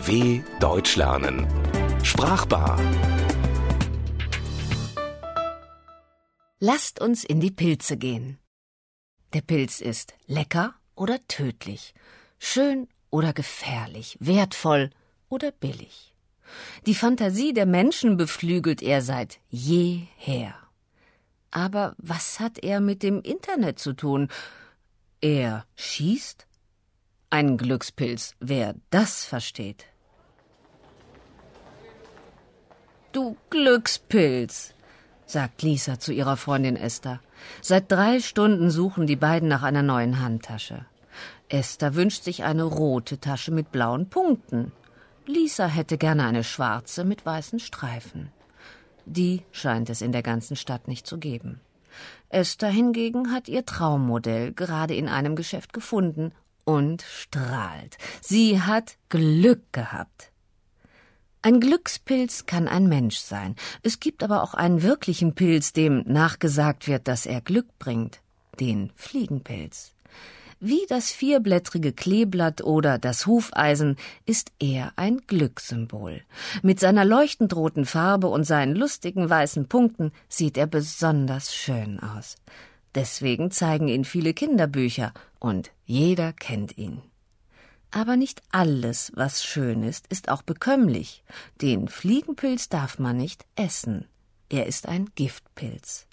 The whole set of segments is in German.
DW Deutsch lernen. Sprachbar. Lasst uns in die Pilze gehen. Der Pilz ist lecker oder tödlich, schön oder gefährlich, wertvoll oder billig. Die Fantasie der Menschen beflügelt er seit jeher. Aber was hat er mit dem Internet zu tun? Er schießt? Ein Glückspilz, wer das versteht. Du Glückspilz, sagt Lisa zu ihrer Freundin Esther. Seit drei Stunden suchen die beiden nach einer neuen Handtasche. Esther wünscht sich eine rote Tasche mit blauen Punkten. Lisa hätte gerne eine schwarze mit weißen Streifen. Die scheint es in der ganzen Stadt nicht zu geben. Esther hingegen hat ihr Traummodell gerade in einem Geschäft gefunden und strahlt. Sie hat Glück gehabt. Ein Glückspilz kann ein Mensch sein. Es gibt aber auch einen wirklichen Pilz, dem nachgesagt wird, dass er Glück bringt. Den Fliegenpilz. Wie das vierblättrige Kleeblatt oder das Hufeisen ist er ein Glückssymbol. Mit seiner leuchtend roten Farbe und seinen lustigen weißen Punkten sieht er besonders schön aus. Deswegen zeigen ihn viele Kinderbücher und jeder kennt ihn. Aber nicht alles, was schön ist, ist auch bekömmlich. Den Fliegenpilz darf man nicht essen. Er ist ein Giftpilz.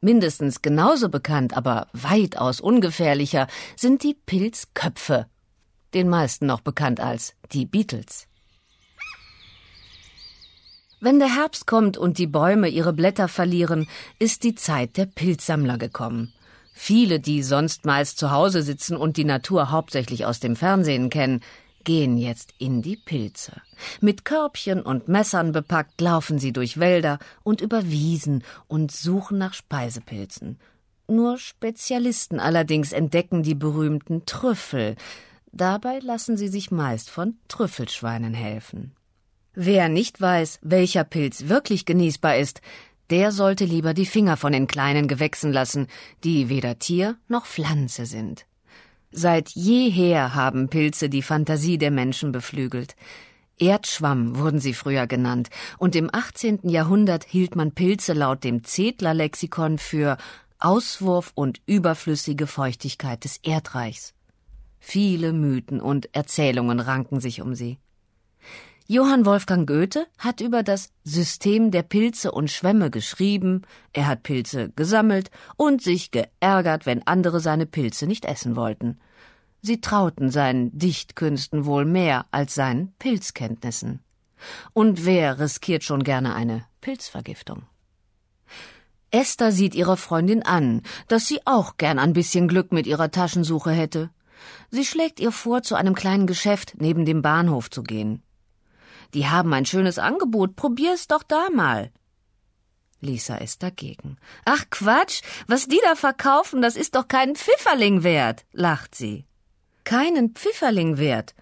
Mindestens genauso bekannt, aber weitaus ungefährlicher sind die Pilzköpfe, den meisten noch bekannt als die Beatles. Wenn der Herbst kommt und die Bäume ihre Blätter verlieren, ist die Zeit der Pilzsammler gekommen. Viele, die sonst meist zu Hause sitzen und die Natur hauptsächlich aus dem Fernsehen kennen, gehen jetzt in die Pilze. Mit Körbchen und Messern bepackt laufen sie durch Wälder und über Wiesen und suchen nach Speisepilzen. Nur Spezialisten allerdings entdecken die berühmten Trüffel. Dabei lassen sie sich meist von Trüffelschweinen helfen. Wer nicht weiß, welcher Pilz wirklich genießbar ist, der sollte lieber die Finger von den kleinen Gewächsen lassen, die weder Tier noch Pflanze sind. Seit jeher haben Pilze die Fantasie der Menschen beflügelt. Erdschwamm wurden sie früher genannt, und im 18. Jahrhundert hielt man Pilze laut dem Zedler-Lexikon für Auswurf und überflüssige Feuchtigkeit des Erdreichs. Viele Mythen und Erzählungen ranken sich um sie. Johann Wolfgang Goethe hat über das System der Pilze und Schwämme geschrieben, er hat Pilze gesammelt und sich geärgert, wenn andere seine Pilze nicht essen wollten. Sie trauten seinen Dichtkünsten wohl mehr als seinen Pilzkenntnissen. Und wer riskiert schon gerne eine Pilzvergiftung? Esther sieht ihrer Freundin an, dass sie auch gern ein bisschen Glück mit ihrer Taschensuche hätte. Sie schlägt ihr vor, zu einem kleinen Geschäft neben dem Bahnhof zu gehen. Die haben ein schönes Angebot, probier's doch da mal. Lisa ist dagegen. Ach Quatsch, was die da verkaufen, das ist doch keinen Pfifferling wert, lacht sie. Keinen Pfifferling wert.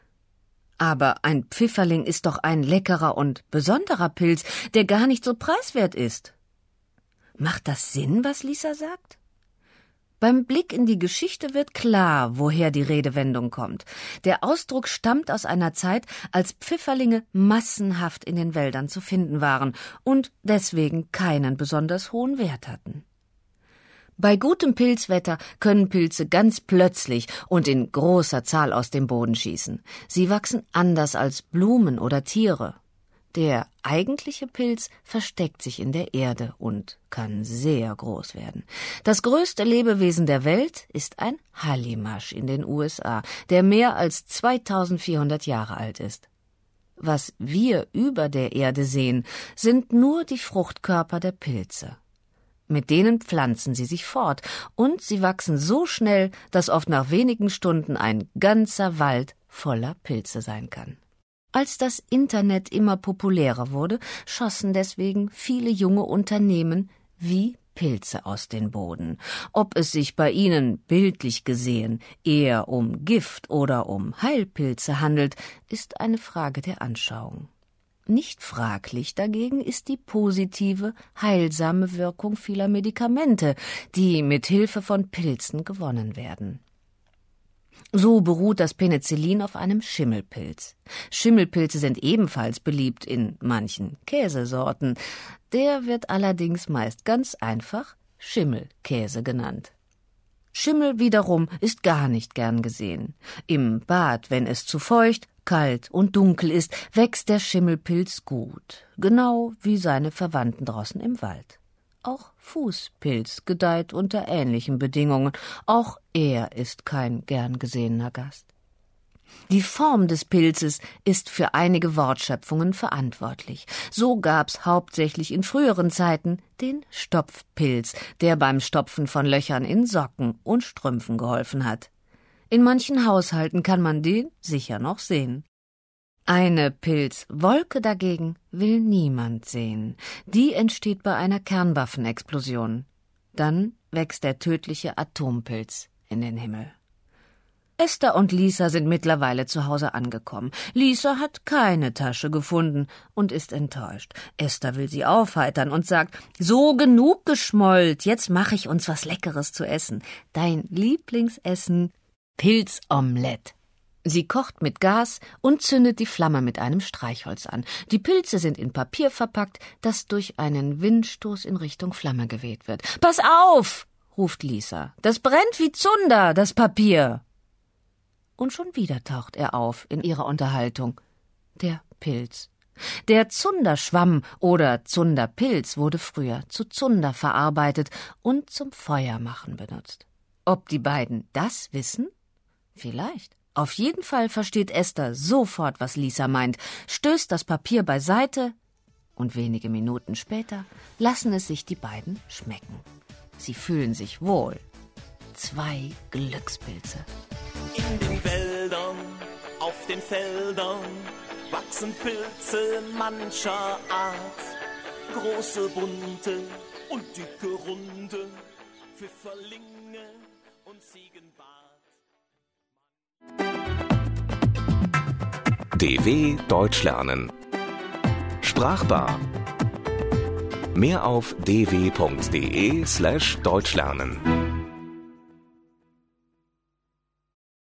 Aber ein Pfifferling ist doch ein leckerer und besonderer Pilz, der gar nicht so preiswert ist. Macht das Sinn, was Lisa sagt? Beim Blick in die Geschichte wird klar, woher die Redewendung kommt. Der Ausdruck stammt aus einer Zeit, als Pfifferlinge massenhaft in den Wäldern zu finden waren und deswegen keinen besonders hohen Wert hatten. Bei gutem Pilzwetter können Pilze ganz plötzlich und in großer Zahl aus dem Boden schießen. Sie wachsen anders als Blumen oder Tiere. Der eigentliche Pilz versteckt sich in der Erde und kann sehr groß werden. Das größte Lebewesen der Welt ist ein Hallimasch in den USA, der mehr als 2400 Jahre alt ist. Was wir über der Erde sehen, sind nur die Fruchtkörper der Pilze. Mit denen pflanzen sie sich fort, und sie wachsen so schnell, dass oft nach wenigen Stunden ein ganzer Wald voller Pilze sein kann. Als das Internet immer populärer wurde, schossen deswegen viele junge Unternehmen wie Pilze aus den Boden. Ob es sich bei ihnen bildlich gesehen eher um Gift oder um Heilpilze handelt, ist eine Frage der Anschauung. Nicht fraglich dagegen ist die positive, heilsame Wirkung vieler Medikamente, die mit Hilfe von Pilzen gewonnen werden. So beruht das Penicillin auf einem Schimmelpilz. Schimmelpilze sind ebenfalls beliebt in manchen Käsesorten. Der wird allerdings meist ganz einfach Schimmelkäse genannt. Schimmel wiederum ist gar nicht gern gesehen. Im Bad, wenn es zu feucht, kalt und dunkel ist, wächst der Schimmelpilz gut, genau wie seine Verwandten draußen im Wald. Auch Fußpilz gedeiht unter ähnlichen Bedingungen. Auch er ist kein gern gesehener Gast. Die Form des Pilzes ist für einige Wortschöpfungen verantwortlich. So gab's hauptsächlich in früheren Zeiten den Stopfpilz, der beim Stopfen von Löchern in Socken und Strümpfen geholfen hat. In manchen Haushalten kann man den sicher noch sehen. Eine Pilzwolke dagegen will niemand sehen. Die entsteht bei einer Kernwaffenexplosion. Dann wächst der tödliche Atompilz in den Himmel. Esther und Lisa sind mittlerweile zu Hause angekommen. Lisa hat keine Tasche gefunden und ist enttäuscht. Esther will sie aufheitern und sagt, so genug geschmollt, jetzt mache ich uns was Leckeres zu essen. Dein Lieblingsessen Pilzomelett. Sie kocht mit Gas und zündet die Flamme mit einem Streichholz an. Die Pilze sind in Papier verpackt, das durch einen Windstoß in Richtung Flamme geweht wird. Pass auf! ruft Lisa. Das brennt wie Zunder, das Papier. Und schon wieder taucht er auf in ihrer Unterhaltung. Der Pilz. Der Zunderschwamm oder Zunderpilz wurde früher zu Zunder verarbeitet und zum Feuermachen benutzt. Ob die beiden das wissen? Vielleicht. Auf jeden Fall versteht Esther sofort, was Lisa meint, stößt das Papier beiseite und wenige Minuten später lassen es sich die beiden schmecken. Sie fühlen sich wohl. Zwei Glückspilze. In den Wäldern, auf den Feldern wachsen Pilze mancher Art. Große, bunte und dicke, runde, Pfifferlinge und Ziegenbart. DW Deutsch lernen. Sprachbar. Mehr auf dw.de slash Deutsch lernen.